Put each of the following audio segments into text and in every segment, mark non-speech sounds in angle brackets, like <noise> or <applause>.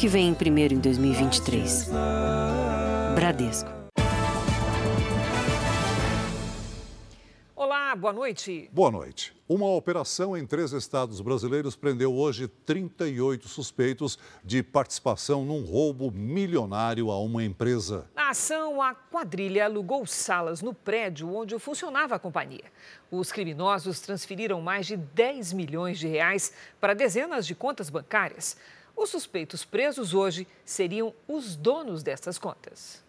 que vem primeiro em 2023. Bradesco. Olá, boa noite. Boa noite. Uma operação em três estados brasileiros prendeu hoje 38 suspeitos de participação num roubo milionário a uma empresa. Na ação, a quadrilha alugou salas no prédio onde funcionava a companhia. Os criminosos transferiram mais de 10 milhões de reais para dezenas de contas bancárias. Os suspeitos presos hoje seriam os donos dessas contas.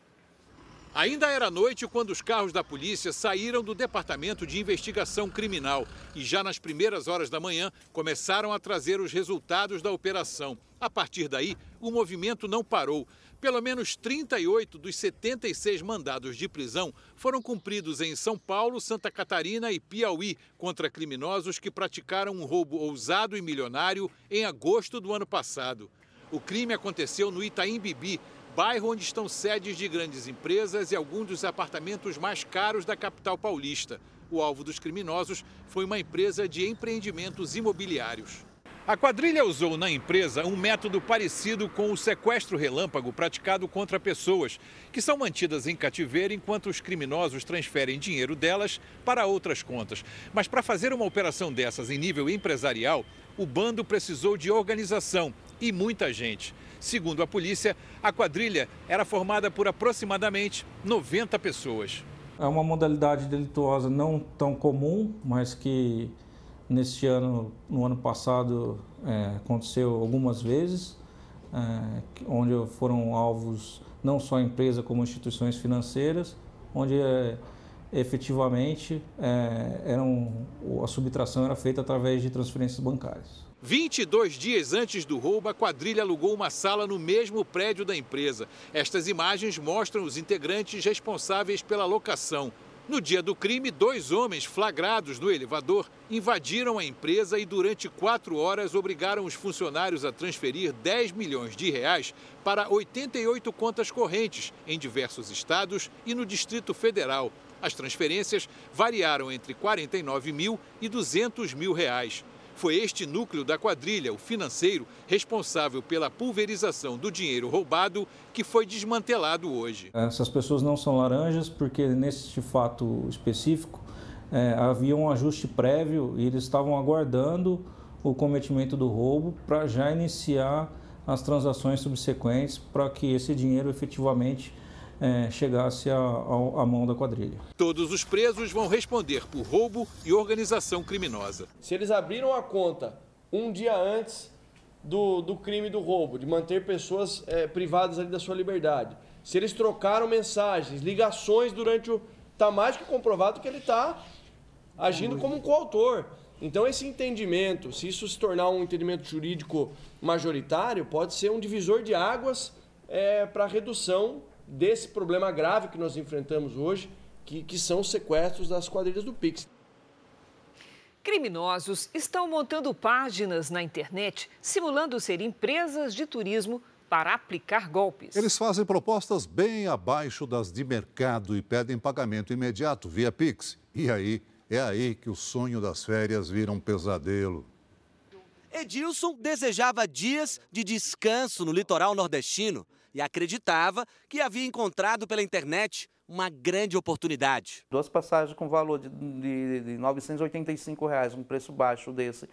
Ainda era noite quando os carros da polícia saíram do Departamento de Investigação Criminal e já nas primeiras horas da manhã começaram a trazer os resultados da operação. A partir daí, o movimento não parou. Pelo menos 38 dos 76 mandados de prisão foram cumpridos em São Paulo, Santa Catarina e Piauí contra criminosos que praticaram um roubo ousado e milionário em agosto do ano passado. O crime aconteceu no Itaim Bibi, bairro onde estão sedes de grandes empresas e alguns dos apartamentos mais caros da capital paulista. O alvo dos criminosos foi uma empresa de empreendimentos imobiliários. A quadrilha usou na empresa um método parecido com o sequestro relâmpago praticado contra pessoas, que são mantidas em cativeiro enquanto os criminosos transferem dinheiro delas para outras contas. Mas para fazer uma operação dessas em nível empresarial, o bando precisou de organização e muita gente. Segundo a polícia, a quadrilha era formada por aproximadamente 90 pessoas. É uma modalidade delituosa não tão comum, mas que neste ano, no ano passado, é, aconteceu algumas vezes, é, onde foram alvos não só a empresa como instituições financeiras, onde é, efetivamente é, eram, a subtração era feita através de transferências bancárias. 22 dias antes do roubo, a quadrilha alugou uma sala no mesmo prédio da empresa. Estas imagens mostram os integrantes responsáveis pela locação. No dia do crime, dois homens flagrados no elevador invadiram a empresa e, durante quatro horas, obrigaram os funcionários a transferir 10 milhões de reais para 88 contas correntes em diversos estados e no Distrito Federal. As transferências variaram entre 49 mil e 200 mil reais. Foi este núcleo da quadrilha, o financeiro, responsável pela pulverização do dinheiro roubado, que foi desmantelado hoje. Essas pessoas não são laranjas, porque nesse fato específico é, havia um ajuste prévio e eles estavam aguardando o cometimento do roubo para já iniciar as transações subsequentes para que esse dinheiro efetivamente é, chegasse à mão da quadrilha. Todos os presos vão responder por roubo e organização criminosa. Se eles abriram a conta um dia antes do, do crime do roubo, de manter pessoas é, privadas ali da sua liberdade, se eles trocaram mensagens, ligações durante o. Está mais que comprovado que ele está agindo como um coautor. Então, esse entendimento, se isso se tornar um entendimento jurídico majoritário, pode ser um divisor de águas é, para a redução desse problema grave que nós enfrentamos hoje, que, que são os sequestros das quadrilhas do Pix. Criminosos estão montando páginas na internet simulando ser empresas de turismo para aplicar golpes. Eles fazem propostas bem abaixo das de mercado e pedem pagamento imediato via Pix. E aí, é aí que o sonho das férias vira um pesadelo. Edilson desejava dias de descanso no litoral nordestino e acreditava que havia encontrado pela internet uma grande oportunidade. Duas passagens com valor de, de, de 985 reais, um preço baixo desse,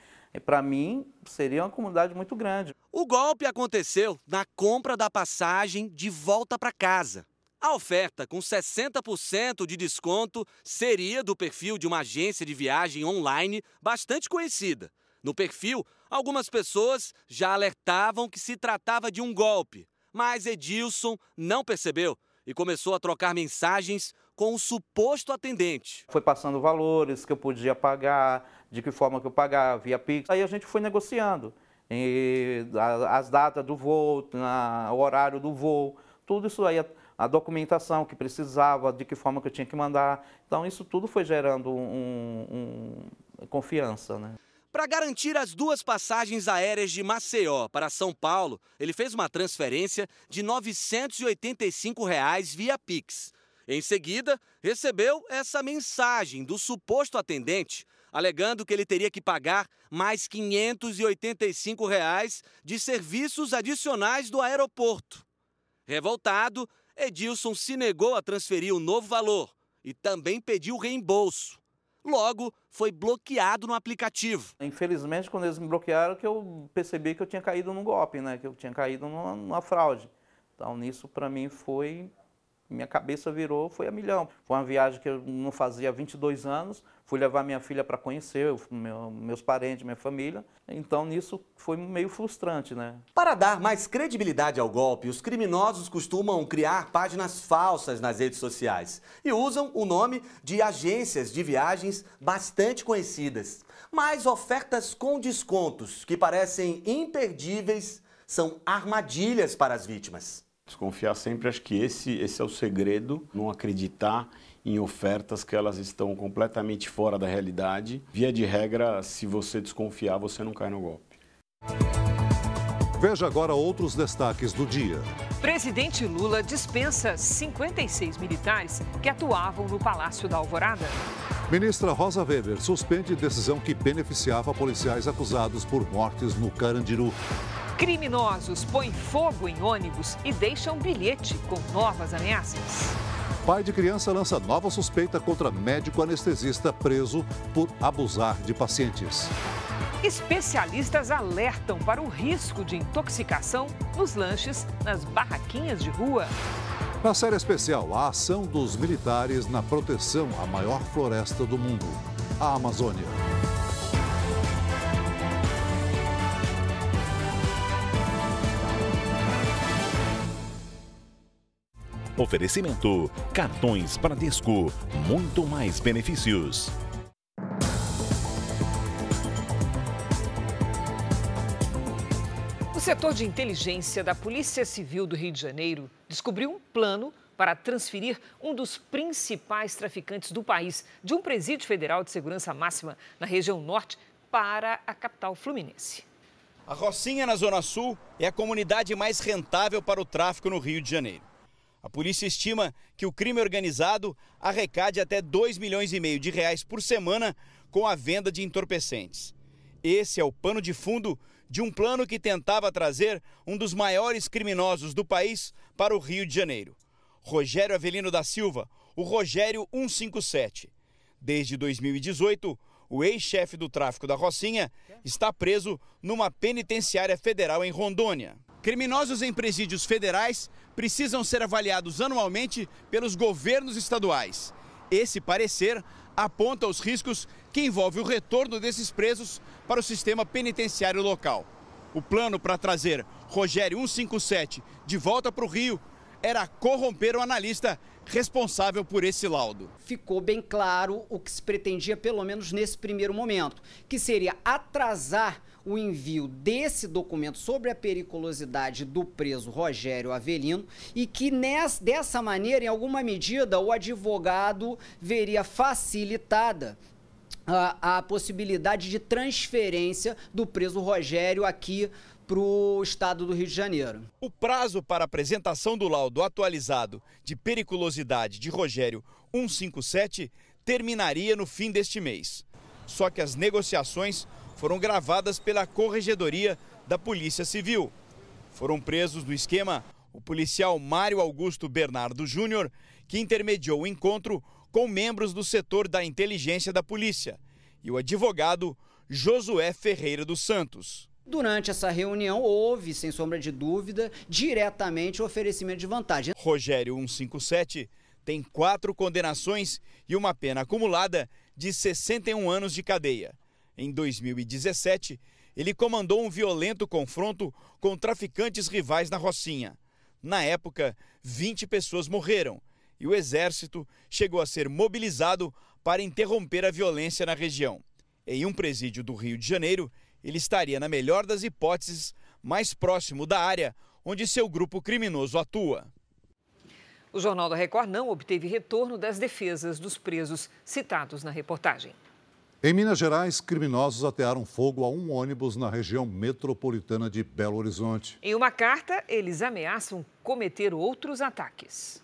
para mim seria uma comunidade muito grande. O golpe aconteceu na compra da passagem de volta para casa. A oferta, com 60% de desconto, seria do perfil de uma agência de viagem online bastante conhecida. No perfil, algumas pessoas já alertavam que se tratava de um golpe. Mas Edilson não percebeu e começou a trocar mensagens com o suposto atendente. Foi passando valores que eu podia pagar, de que forma que eu pagava, via Pix. Aí a gente foi negociando. E as datas do voo, o horário do voo, tudo isso aí, a, documentação que precisava, de que forma que eu tinha que mandar. Então isso tudo foi gerando um, um confiança, né? Para garantir as duas passagens aéreas de Maceió para São Paulo, ele fez uma transferência de 985 reais via Pix. Em seguida, recebeu essa mensagem do suposto atendente alegando que ele teria que pagar mais 585 reais de serviços adicionais do aeroporto. Revoltado, Edilson se negou a transferir o novo valor e também pediu reembolso. Logo, foi bloqueado no aplicativo. Infelizmente, quando eles me bloquearam, que eu percebi que eu tinha caído num golpe, né? Que eu tinha caído numa, numa fraude. Então, nisso, para mim, foi minha cabeça virou, foi a milhão. Foi uma viagem que eu não fazia há 22 anos, fui levar minha filha para conhecer, meu, meus parentes, minha família. Então nisso foi meio frustrante, né? Para dar mais credibilidade ao golpe, os criminosos costumam criar páginas falsas nas redes sociais e usam o nome de agências de viagens bastante conhecidas. Mas ofertas com descontos que parecem imperdíveis são armadilhas para as vítimas. Desconfiar sempre, acho que esse, esse é o segredo, não acreditar em ofertas que elas estão completamente fora da realidade. Via de regra, se você desconfiar, você não cai no golpe. Veja agora outros destaques do dia. Presidente Lula dispensa 56 militares que atuavam no Palácio da Alvorada. Ministra Rosa Weber suspende decisão que beneficiava policiais acusados por mortes no Carandiru. Criminosos põem fogo em ônibus e deixam bilhete com novas ameaças. Pai de criança lança nova suspeita contra médico anestesista preso por abusar de pacientes. Especialistas alertam para o risco de intoxicação nos lanches nas barraquinhas de rua. Na série especial, a ação dos militares na proteção à maior floresta do mundo, a Amazônia. Oferecimento: cartões Bradesco, muito mais benefícios. O setor de inteligência da Polícia Civil do Rio de Janeiro descobriu um plano para transferir um dos principais traficantes do país de um presídio federal de segurança máxima na região norte para a capital fluminense. A Rocinha, na Zona Sul, é a comunidade mais rentável para o tráfico no Rio de Janeiro. A polícia estima que o crime organizado arrecade até 2 milhões e meio de reais por semana com a venda de entorpecentes. Esse é o pano de fundo de um plano que tentava trazer um dos maiores criminosos do país para o Rio de Janeiro. Rogério Avelino da Silva, o Rogério 157. Desde 2018, o ex-chefe do tráfico da Rocinha está preso numa penitenciária federal em Rondônia. Criminosos em presídios federais precisam ser avaliados anualmente pelos governos estaduais. Esse parecer aponta os riscos que envolve o retorno desses presos para o sistema penitenciário local. O plano para trazer Rogério 157 de volta para o Rio era corromper o analista responsável por esse laudo. Ficou bem claro o que se pretendia, pelo menos nesse primeiro momento, que seria atrasar o envio desse documento sobre a periculosidade do preso Rogério Avelino e que nessa, dessa maneira, em alguma medida, o advogado veria facilitada a, a possibilidade de transferência do preso Rogério aqui para o estado do Rio de Janeiro. O prazo para apresentação do laudo atualizado de periculosidade de Rogério 157 terminaria no fim deste mês. Só que as negociações foram gravadas pela Corregedoria da Polícia Civil. Foram presos no esquema o policial Mário Augusto Bernardo Júnior, que intermediou o encontro com membros do setor da inteligência da polícia, e o advogado Josué Ferreira dos Santos. Durante essa reunião, houve, sem sombra de dúvida, diretamente o oferecimento de vantagem. Rogério 157 tem quatro condenações e uma pena acumulada de 61 anos de cadeia. Em 2017, ele comandou um violento confronto com traficantes rivais na Rocinha. Na época, 20 pessoas morreram e o exército chegou a ser mobilizado para interromper a violência na região. Em um presídio do Rio de Janeiro, ele estaria, na melhor das hipóteses, mais próximo da área onde seu grupo criminoso atua. O Jornal da Record não obteve retorno das defesas dos presos citados na reportagem. Em Minas Gerais, criminosos atearam fogo a um ônibus na região metropolitana de Belo Horizonte. Em uma carta, eles ameaçam cometer outros ataques.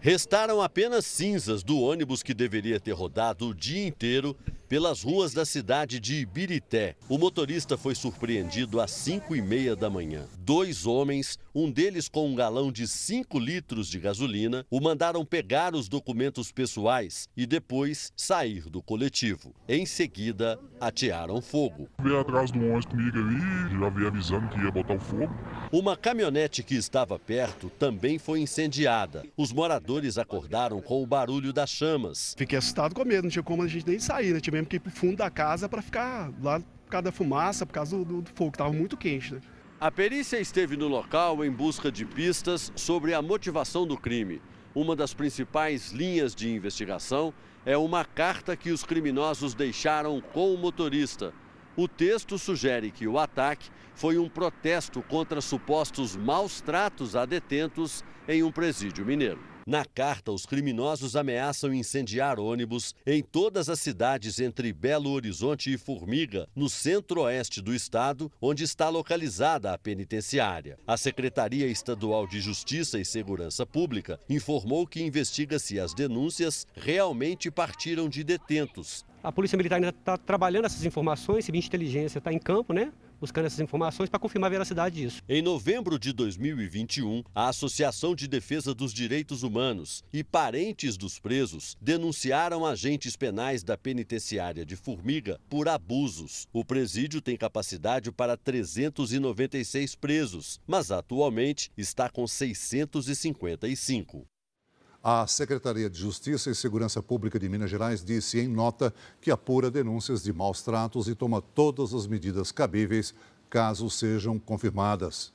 Restaram apenas cinzas do ônibus que deveria ter rodado o dia inteiro pelas ruas da cidade de Ibirité. O motorista foi surpreendido às 5 e meia da manhã. Dois homens, um deles com um galão de 5 litros de gasolina, o mandaram pegar os documentos pessoais e depois sair do coletivo. Em seguida, atearam fogo. Veio atrás do ônibus comigo ali, já veio avisando que ia botar o fogo. Uma caminhonete que estava perto também foi incendiada. Os moradores acordaram com o barulho das chamas. Fiquei assustado com medo, não tinha como a gente nem sair, né? Tivemos que ir pro fundo da casa para ficar lá por causa da fumaça, por causa do, do fogo, estava muito quente. Né? A perícia esteve no local em busca de pistas sobre a motivação do crime. Uma das principais linhas de investigação é uma carta que os criminosos deixaram com o motorista. O texto sugere que o ataque foi um protesto contra supostos maus tratos a detentos em um presídio mineiro. Na carta, os criminosos ameaçam incendiar ônibus em todas as cidades entre Belo Horizonte e Formiga, no centro-oeste do estado, onde está localizada a penitenciária. A Secretaria Estadual de Justiça e Segurança Pública informou que investiga se as denúncias realmente partiram de detentos. A Polícia Militar ainda está trabalhando essas informações, se inteligência está em campo, né? Buscando essas informações para confirmar a veracidade disso. Em novembro de 2021, a Associação de Defesa dos Direitos Humanos e parentes dos presos denunciaram agentes penais da penitenciária de Formiga por abusos. O presídio tem capacidade para 396 presos, mas atualmente está com 655. A Secretaria de Justiça e Segurança Pública de Minas Gerais disse em nota que apura denúncias de maus tratos e toma todas as medidas cabíveis caso sejam confirmadas.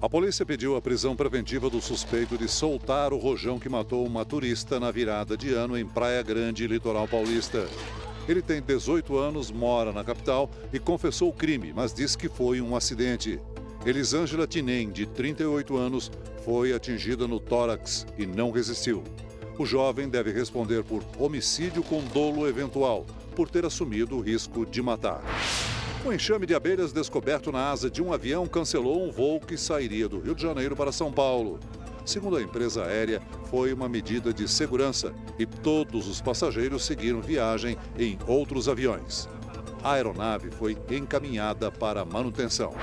A polícia pediu a prisão preventiva do suspeito de soltar o rojão que matou uma turista na virada de ano em Praia Grande, litoral paulista. Ele tem 18 anos, mora na capital e confessou o crime, mas disse que foi um acidente. Elisângela Tinem, de 38 anos, foi atingida no tórax e não resistiu. O jovem deve responder por homicídio com dolo eventual, por ter assumido o risco de matar. Um enxame de abelhas descoberto na asa de um avião cancelou um voo que sairia do Rio de Janeiro para São Paulo. Segundo a empresa aérea, foi uma medida de segurança e todos os passageiros seguiram viagem em outros aviões. A aeronave foi encaminhada para manutenção.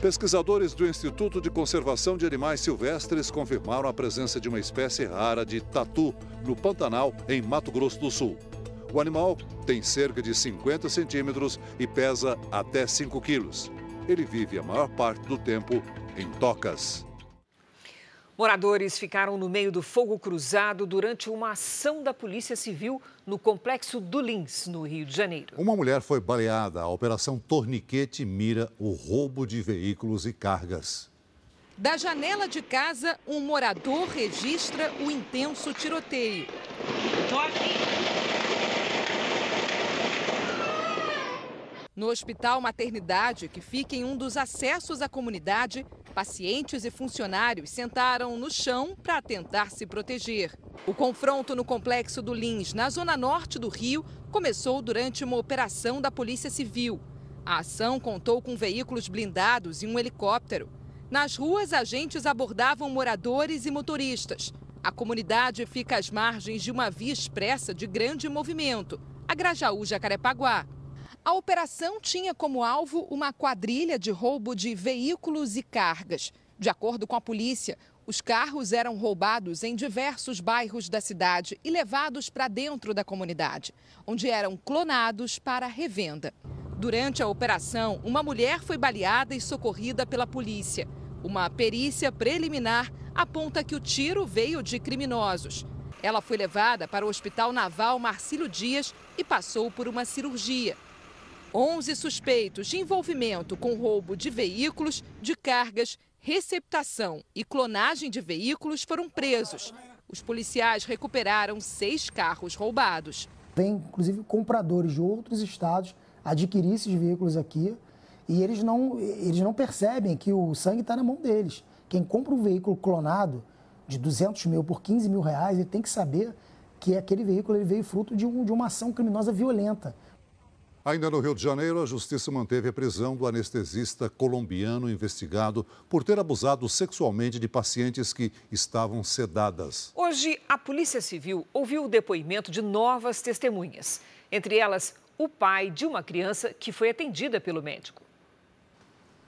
Pesquisadores do Instituto de Conservação de Animais Silvestres confirmaram a presença de uma espécie rara de tatu no Pantanal, em Mato Grosso do Sul. O animal tem cerca de 50 centímetros e pesa até 5 quilos. Ele vive a maior parte do tempo em tocas. Moradores ficaram no meio do fogo cruzado durante uma ação da Polícia Civil no complexo do Lins, no Rio de Janeiro. Uma mulher foi baleada. A Operação Torniquete mira o roubo de veículos e cargas. Da janela de casa, um morador registra o intenso tiroteio. Estou aqui. No Hospital Maternidade, que fica em um dos acessos à comunidade, pacientes e funcionários sentaram no chão para tentar se proteger. O confronto no complexo do Lins, na zona norte do Rio, começou durante uma operação da Polícia Civil. A ação contou com veículos blindados e um helicóptero. Nas ruas, agentes abordavam moradores e motoristas. A comunidade fica às margens de uma via expressa de grande movimento, a Grajaú Jacarepaguá. A operação tinha como alvo uma quadrilha de roubo de veículos e cargas. De acordo com a polícia, os carros eram roubados em diversos bairros da cidade e levados para dentro da comunidade, onde eram clonados para revenda. Durante a operação, uma mulher foi baleada e socorrida pela polícia. Uma perícia preliminar aponta que o tiro veio de criminosos. Ela foi levada para o Hospital Naval Marcílio Dias e passou por uma cirurgia. 11 suspeitos de envolvimento com roubo de veículos, de cargas, receptação e clonagem de veículos foram presos. Os policiais recuperaram seis carros roubados. Tem, inclusive, compradores de outros estados adquirir esses veículos aqui e eles não, eles não percebem que o sangue está na mão deles. Quem compra um veículo clonado de 200 mil por 15 mil reais, ele tem que saber que aquele veículo ele veio fruto de, um, de uma ação criminosa violenta. Ainda no Rio de Janeiro, a justiça manteve a prisão do anestesista colombiano investigado por ter abusado sexualmente de pacientes que estavam sedadas. Hoje, a Polícia Civil ouviu o depoimento de novas testemunhas, entre elas o pai de uma criança que foi atendida pelo médico.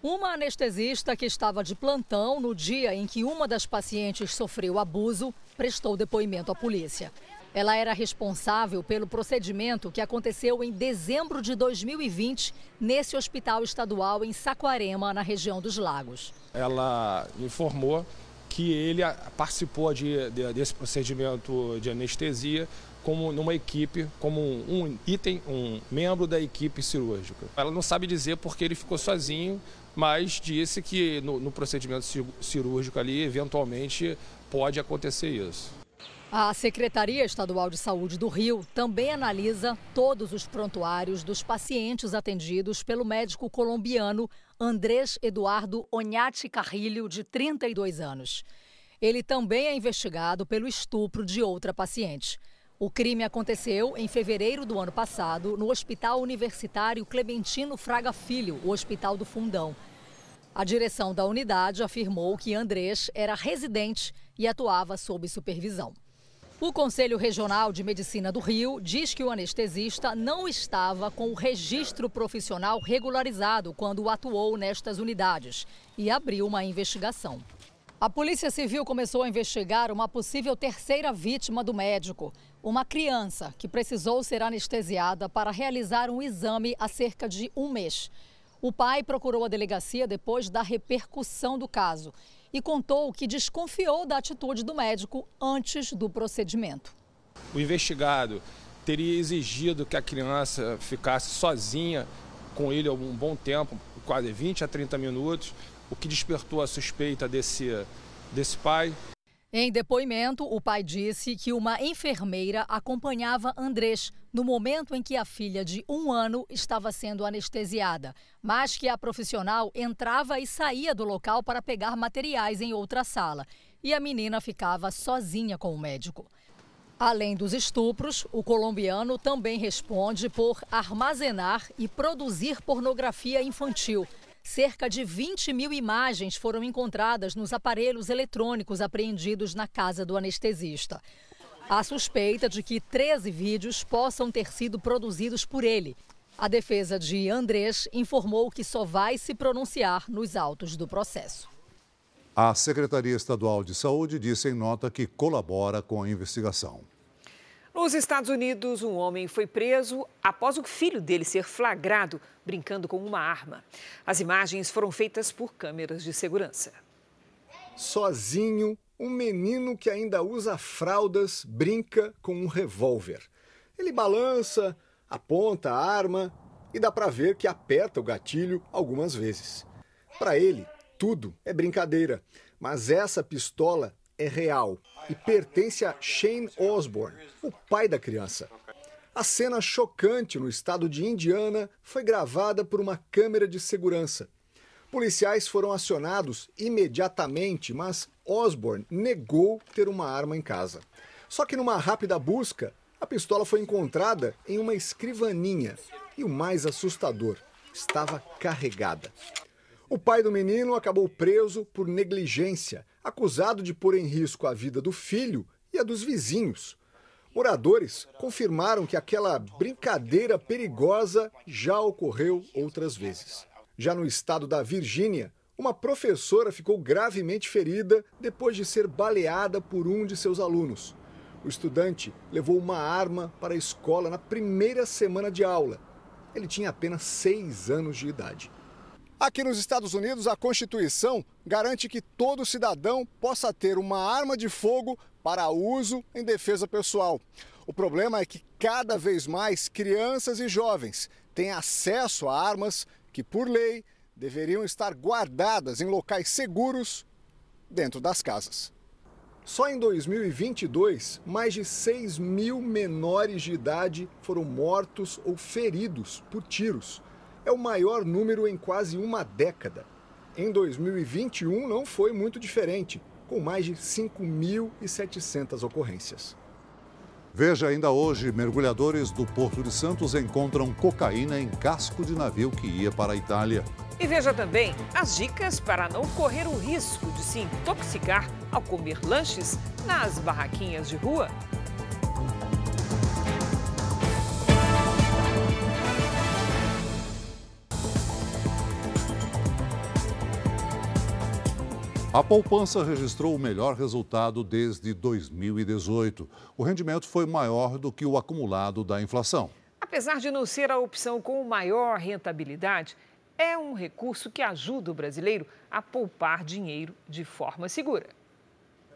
Uma anestesista que estava de plantão no dia em que uma das pacientes sofreu abuso prestou depoimento à polícia. Ela era responsável pelo procedimento que aconteceu em dezembro de 2020 nesse hospital estadual em Saquarema, na região dos Lagos. Ela informou que ele participou de, de, desse procedimento de anestesia como numa equipe, como um item, um membro da equipe cirúrgica. Ela não sabe dizer porque ele ficou sozinho mas disse que no, no procedimento cirúrgico ali, eventualmente, pode acontecer isso. A Secretaria Estadual de Saúde do Rio também analisa todos os prontuários dos pacientes atendidos pelo médico colombiano Andrés Eduardo Onhati Carrilho, de 32 anos. Ele também é investigado pelo estupro de outra paciente. O crime aconteceu em fevereiro do ano passado no Hospital Universitário Clementino Fraga Filho, o Hospital do Fundão. A direção da unidade afirmou que Andrés era residente e atuava sob supervisão. O Conselho Regional de Medicina do Rio diz que o anestesista não estava com o registro profissional regularizado quando atuou nestas unidades e abriu uma investigação. A Polícia Civil começou a investigar uma possível terceira vítima do médico, uma criança que precisou ser anestesiada para realizar um exame há cerca de um mês. O pai procurou a delegacia depois da repercussão do caso e contou que desconfiou da atitude do médico antes do procedimento. O investigado teria exigido que a criança ficasse sozinha com ele algum bom tempo, quase 20 a 30 minutos, o que despertou a suspeita desse, desse pai. Em depoimento, o pai disse que uma enfermeira acompanhava Andrés no momento em que a filha de um ano estava sendo anestesiada, mas que a profissional entrava e saía do local para pegar materiais em outra sala e a menina ficava sozinha com o médico. Além dos estupros, o colombiano também responde por armazenar e produzir pornografia infantil Cerca de 20 mil imagens foram encontradas nos aparelhos eletrônicos apreendidos na casa do anestesista. Há suspeita de que 13 vídeos possam ter sido produzidos por ele. A defesa de Andrés informou que só vai se pronunciar nos autos do processo. A Secretaria Estadual de Saúde disse em nota que colabora com a investigação. Nos Estados Unidos, um homem foi preso após o filho dele ser flagrado brincando com uma arma. As imagens foram feitas por câmeras de segurança. Sozinho, um menino que ainda usa fraldas brinca com um revólver. Ele balança, aponta a arma e dá para ver que aperta o gatilho algumas vezes. Para ele, tudo é brincadeira, mas essa pistola é real e pertence a Shane Osborne, o pai da criança. A cena chocante no estado de Indiana foi gravada por uma câmera de segurança. Policiais foram acionados imediatamente, mas Osborne negou ter uma arma em casa. Só que numa rápida busca, a pistola foi encontrada em uma escrivaninha e o mais assustador, estava carregada. O pai do menino acabou preso por negligência acusado de pôr em risco a vida do filho e a dos vizinhos. Moradores confirmaram que aquela brincadeira perigosa já ocorreu outras vezes. Já no estado da Virgínia, uma professora ficou gravemente ferida depois de ser baleada por um de seus alunos. O estudante levou uma arma para a escola na primeira semana de aula. Ele tinha apenas seis anos de idade. Aqui nos Estados Unidos, a Constituição garante que todo cidadão possa ter uma arma de fogo para uso em defesa pessoal. O problema é que cada vez mais crianças e jovens têm acesso a armas que, por lei, deveriam estar guardadas em locais seguros dentro das casas. Só em 2022, mais de 6 mil menores de idade foram mortos ou feridos por tiros é o maior número em quase uma década. Em 2021 não foi muito diferente, com mais de 5.700 ocorrências. Veja ainda hoje: mergulhadores do Porto de Santos encontram cocaína em casco de navio que ia para a Itália. E veja também as dicas para não correr o risco de se intoxicar ao comer lanches nas barraquinhas de rua. A poupança registrou o melhor resultado desde 2018. O rendimento foi maior do que o acumulado da inflação. Apesar de não ser a opção com maior rentabilidade, é um recurso que ajuda o brasileiro a poupar dinheiro de forma segura.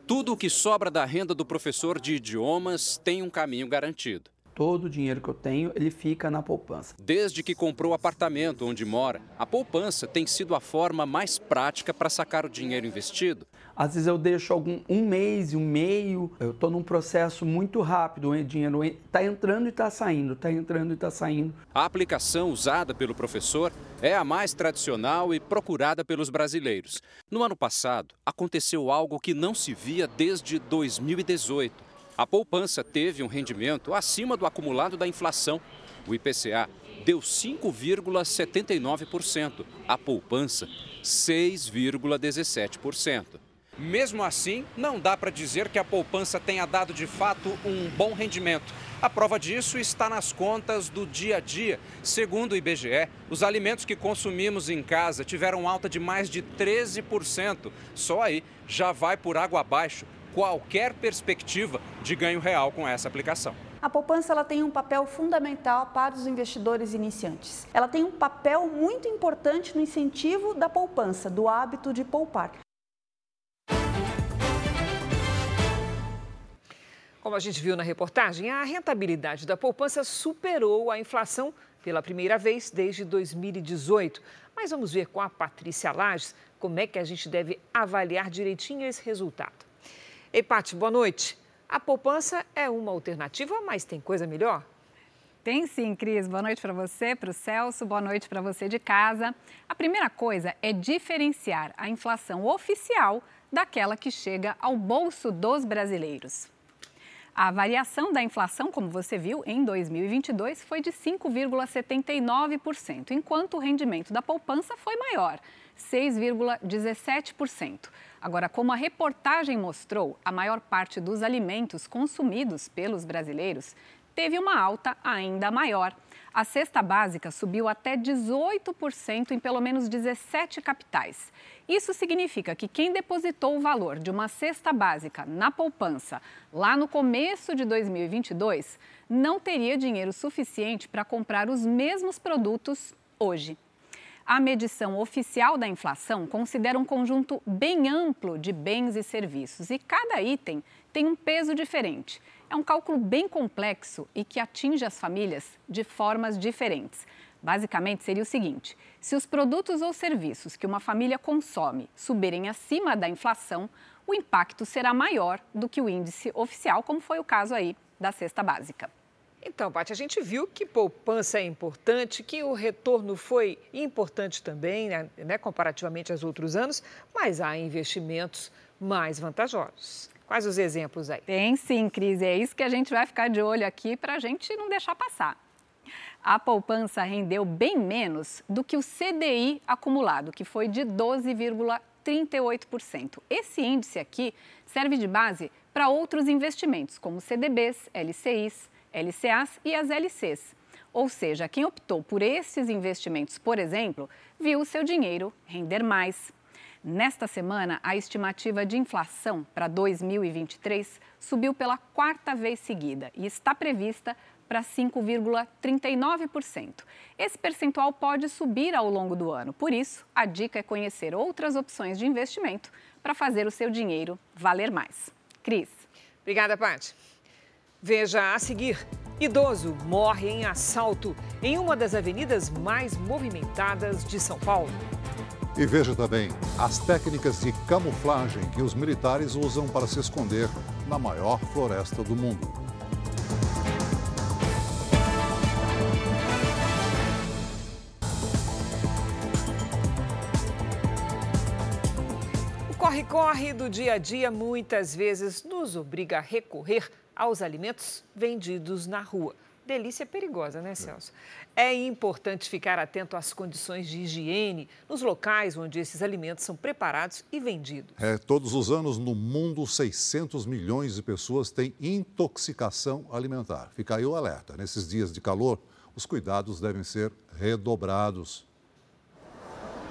Tudo o que sobra da renda do professor de idiomas tem um caminho garantido. Todo o dinheiro que eu tenho, ele fica na poupança. Desde que comprou o apartamento onde mora, a poupança tem sido a forma mais prática para sacar o dinheiro investido. Às vezes eu deixo algum um mês, um meio, eu estou num processo muito rápido, o dinheiro está entrando e está saindo, está entrando e está saindo. A aplicação usada pelo professor é a mais tradicional e procurada pelos brasileiros. No ano passado, aconteceu algo que não se via desde 2018. A poupança teve um rendimento acima do acumulado da inflação. O IPCA deu 5,79%, a poupança 6,17%. Mesmo assim, não dá para dizer que a poupança tenha dado de fato um bom rendimento. A prova disso está nas contas do dia a dia. Segundo o IBGE, os alimentos que consumimos em casa tiveram alta de mais de 13%. Só aí já vai por água abaixo qualquer perspectiva de ganho real com essa aplicação. A poupança ela tem um papel fundamental para os investidores iniciantes. Ela tem um papel muito importante no incentivo da poupança, do hábito de poupar. Como a gente viu na reportagem, a rentabilidade da poupança superou a inflação pela primeira vez desde 2018. Mas vamos ver com a Patrícia Lages como é que a gente deve avaliar direitinho esse resultado. Ei, Paty, boa noite. A poupança é uma alternativa, mas tem coisa melhor? Tem sim, Cris. Boa noite para você, para o Celso, boa noite para você de casa. A primeira coisa é diferenciar a inflação oficial daquela que chega ao bolso dos brasileiros. A variação da inflação, como você viu, em 2022 foi de 5,79%, enquanto o rendimento da poupança foi maior, 6,17%. Agora, como a reportagem mostrou, a maior parte dos alimentos consumidos pelos brasileiros teve uma alta ainda maior. A cesta básica subiu até 18% em pelo menos 17 capitais. Isso significa que quem depositou o valor de uma cesta básica na poupança lá no começo de 2022 não teria dinheiro suficiente para comprar os mesmos produtos hoje. A medição oficial da inflação considera um conjunto bem amplo de bens e serviços e cada item tem um peso diferente. É um cálculo bem complexo e que atinge as famílias de formas diferentes. Basicamente, seria o seguinte: se os produtos ou serviços que uma família consome subirem acima da inflação, o impacto será maior do que o índice oficial, como foi o caso aí da cesta básica. Então, Paty, a gente viu que poupança é importante, que o retorno foi importante também, né, né, comparativamente aos outros anos, mas há investimentos mais vantajosos. Quais os exemplos aí? Tem sim, Cris. É isso que a gente vai ficar de olho aqui para a gente não deixar passar. A poupança rendeu bem menos do que o CDI acumulado, que foi de 12,38%. Esse índice aqui serve de base para outros investimentos, como CDBs, LCIs, LCAs e as LCs. Ou seja, quem optou por esses investimentos, por exemplo, viu o seu dinheiro render mais. Nesta semana, a estimativa de inflação para 2023 subiu pela quarta vez seguida e está prevista para 5,39%. Esse percentual pode subir ao longo do ano, por isso, a dica é conhecer outras opções de investimento para fazer o seu dinheiro valer mais. Cris. Obrigada, Paty. Veja a seguir: idoso morre em assalto em uma das avenidas mais movimentadas de São Paulo. E veja também as técnicas de camuflagem que os militares usam para se esconder na maior floresta do mundo. O corre-corre do dia a dia muitas vezes nos obriga a recorrer aos alimentos vendidos na rua. Delícia perigosa, né, Celso? É importante ficar atento às condições de higiene nos locais onde esses alimentos são preparados e vendidos. É, todos os anos no mundo, 600 milhões de pessoas têm intoxicação alimentar. Fica aí o alerta. Nesses dias de calor, os cuidados devem ser redobrados.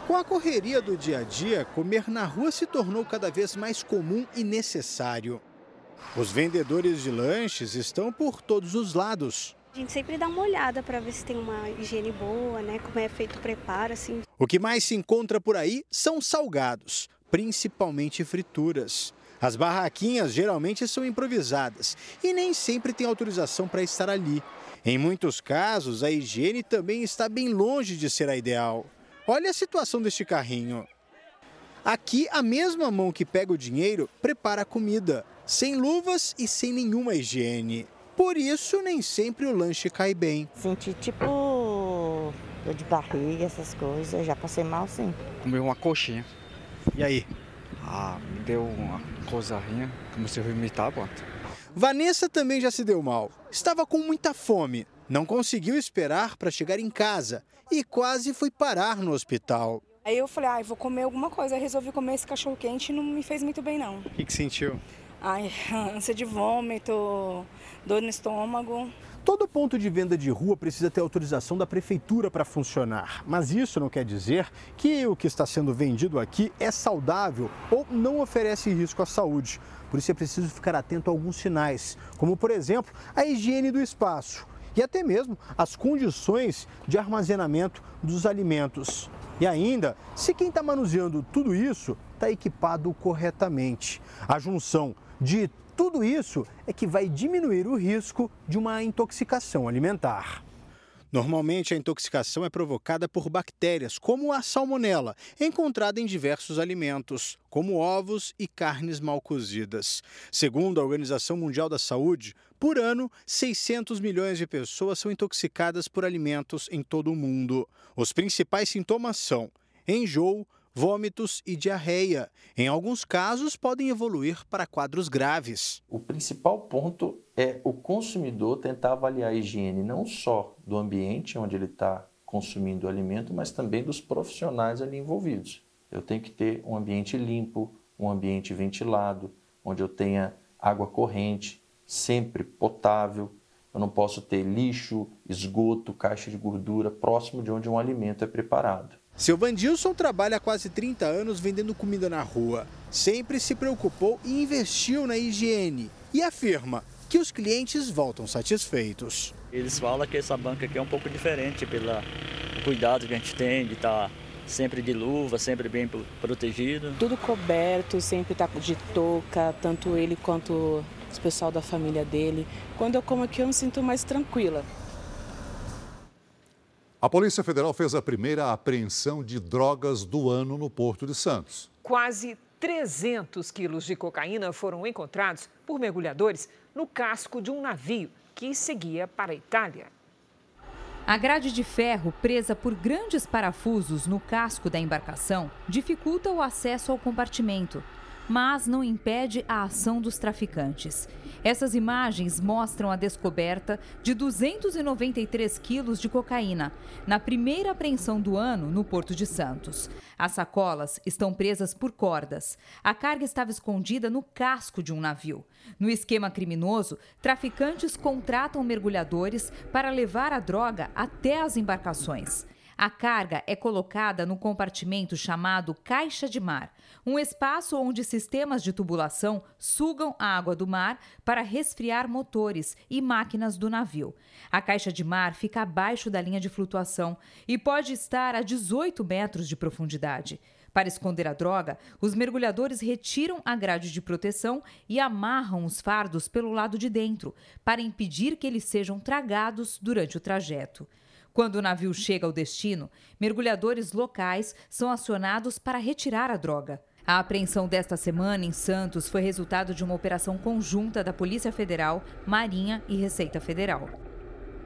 Com a correria do dia a dia, comer na rua se tornou cada vez mais comum e necessário. Os vendedores de lanches estão por todos os lados. A gente sempre dá uma olhada para ver se tem uma higiene boa, né? Como é feito o preparo, assim. O que mais se encontra por aí são salgados, principalmente frituras. As barraquinhas geralmente são improvisadas e nem sempre tem autorização para estar ali. Em muitos casos, a higiene também está bem longe de ser a ideal. Olha a situação deste carrinho. Aqui, a mesma mão que pega o dinheiro prepara a comida, sem luvas e sem nenhuma higiene. Por isso, nem sempre o lanche cai bem. Senti tipo dor de barriga, essas coisas. Já passei mal, sim. Comi uma coxinha. E aí? Ah, me deu uma coisarinha, comecei a vomitar, bota. Vanessa também já se deu mal. Estava com muita fome, não conseguiu esperar para chegar em casa e quase foi parar no hospital. Aí eu falei, ah, vou comer alguma coisa. Aí resolvi comer esse cachorro quente e não me fez muito bem, não. O que, que sentiu? Ai, <laughs> ânsia de vômito, dor no estômago. Todo ponto de venda de rua precisa ter autorização da prefeitura para funcionar, mas isso não quer dizer que o que está sendo vendido aqui é saudável ou não oferece risco à saúde. Por isso é preciso ficar atento a alguns sinais, como por exemplo a higiene do espaço e até mesmo as condições de armazenamento dos alimentos. E ainda, se quem está manuseando tudo isso está equipado corretamente. A junção de tudo isso é que vai diminuir o risco de uma intoxicação alimentar. Normalmente, a intoxicação é provocada por bactérias, como a salmonela, encontrada em diversos alimentos, como ovos e carnes mal cozidas. Segundo a Organização Mundial da Saúde, por ano, 600 milhões de pessoas são intoxicadas por alimentos em todo o mundo. Os principais sintomas são enjoo, vômitos e diarreia. Em alguns casos, podem evoluir para quadros graves. O principal ponto é o consumidor tentar avaliar a higiene não só do ambiente onde ele está consumindo o alimento, mas também dos profissionais ali envolvidos. Eu tenho que ter um ambiente limpo, um ambiente ventilado, onde eu tenha água corrente, sempre potável. Eu não posso ter lixo, esgoto, caixa de gordura próximo de onde um alimento é preparado. Seu Vandilson trabalha há quase 30 anos vendendo comida na rua. Sempre se preocupou e investiu na higiene. E afirma que os clientes voltam satisfeitos. Eles falam que essa banca aqui é um pouco diferente pelo cuidado que a gente tem de estar sempre de luva, sempre bem protegido. Tudo coberto, sempre está de touca, tanto ele quanto o pessoal da família dele. Quando eu como aqui eu me sinto mais tranquila. A Polícia Federal fez a primeira apreensão de drogas do ano no Porto de Santos. Quase 300 quilos de cocaína foram encontrados por mergulhadores no casco de um navio que seguia para a Itália. A grade de ferro presa por grandes parafusos no casco da embarcação dificulta o acesso ao compartimento mas não impede a ação dos traficantes. Essas imagens mostram a descoberta de 293 quilos de cocaína na primeira apreensão do ano no Porto de Santos. As sacolas estão presas por cordas. A carga estava escondida no casco de um navio. No esquema criminoso, traficantes contratam mergulhadores para levar a droga até as embarcações. A carga é colocada no compartimento chamado caixa de mar, um espaço onde sistemas de tubulação sugam a água do mar para resfriar motores e máquinas do navio. A caixa de mar fica abaixo da linha de flutuação e pode estar a 18 metros de profundidade. Para esconder a droga, os mergulhadores retiram a grade de proteção e amarram os fardos pelo lado de dentro, para impedir que eles sejam tragados durante o trajeto. Quando o navio chega ao destino, mergulhadores locais são acionados para retirar a droga. A apreensão desta semana em Santos foi resultado de uma operação conjunta da Polícia Federal, Marinha e Receita Federal.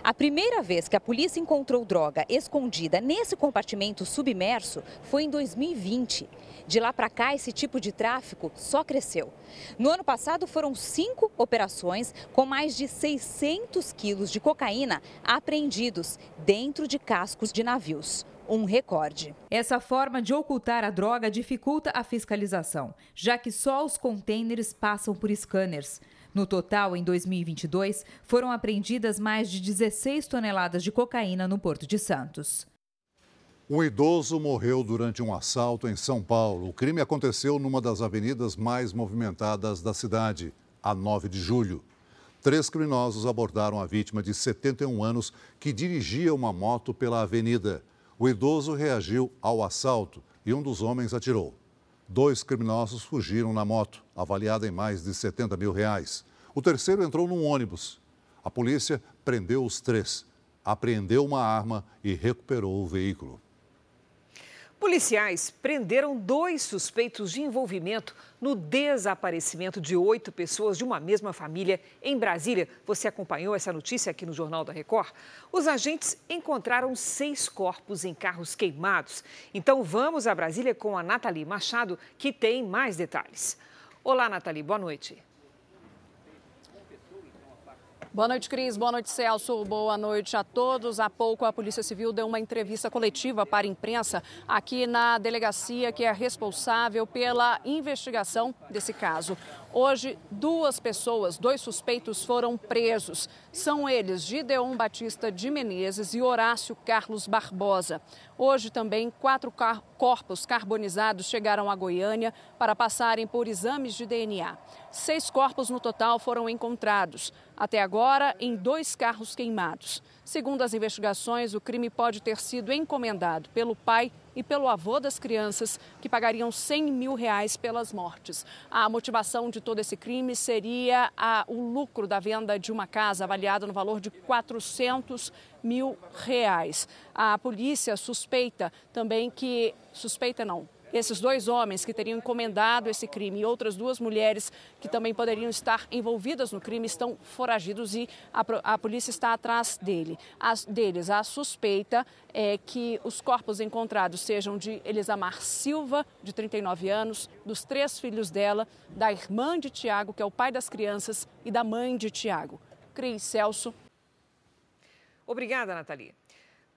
A primeira vez que a polícia encontrou droga escondida nesse compartimento submerso foi em 2020. De lá para cá, esse tipo de tráfico só cresceu. No ano passado, foram cinco operações com mais de 600 quilos de cocaína apreendidos dentro de cascos de navios um recorde. Essa forma de ocultar a droga dificulta a fiscalização, já que só os contêineres passam por scanners. No total, em 2022, foram apreendidas mais de 16 toneladas de cocaína no Porto de Santos. Um idoso morreu durante um assalto em São Paulo. O crime aconteceu numa das avenidas mais movimentadas da cidade, a 9 de julho. Três criminosos abordaram a vítima de 71 anos que dirigia uma moto pela avenida. O idoso reagiu ao assalto e um dos homens atirou. Dois criminosos fugiram na moto, avaliada em mais de 70 mil reais. O terceiro entrou num ônibus. A polícia prendeu os três, apreendeu uma arma e recuperou o veículo. Policiais prenderam dois suspeitos de envolvimento no desaparecimento de oito pessoas de uma mesma família em Brasília. Você acompanhou essa notícia aqui no Jornal da Record? Os agentes encontraram seis corpos em carros queimados. Então vamos a Brasília com a Nathalie Machado, que tem mais detalhes. Olá, Nathalie, boa noite. Boa noite, Cris. Boa noite, Celso. Boa noite a todos. Há pouco, a Polícia Civil deu uma entrevista coletiva para a imprensa aqui na delegacia que é responsável pela investigação desse caso. Hoje, duas pessoas, dois suspeitos foram presos. São eles Gideon Batista de Menezes e Horácio Carlos Barbosa. Hoje também, quatro corpos carbonizados chegaram a Goiânia para passarem por exames de DNA. Seis corpos no total foram encontrados, até agora em dois carros queimados. Segundo as investigações, o crime pode ter sido encomendado pelo pai e pelo avô das crianças, que pagariam 100 mil reais pelas mortes. A motivação de todo esse crime seria a, o lucro da venda de uma casa avaliada no valor de 400 mil reais. A polícia suspeita também que suspeita não esses dois homens que teriam encomendado esse crime e outras duas mulheres que também poderiam estar envolvidas no crime estão foragidos e a, a polícia está atrás dele. As, deles. A suspeita é que os corpos encontrados sejam de Elisamar Silva, de 39 anos, dos três filhos dela, da irmã de Tiago, que é o pai das crianças, e da mãe de Tiago. Cris Celso. Obrigada, Nathalie.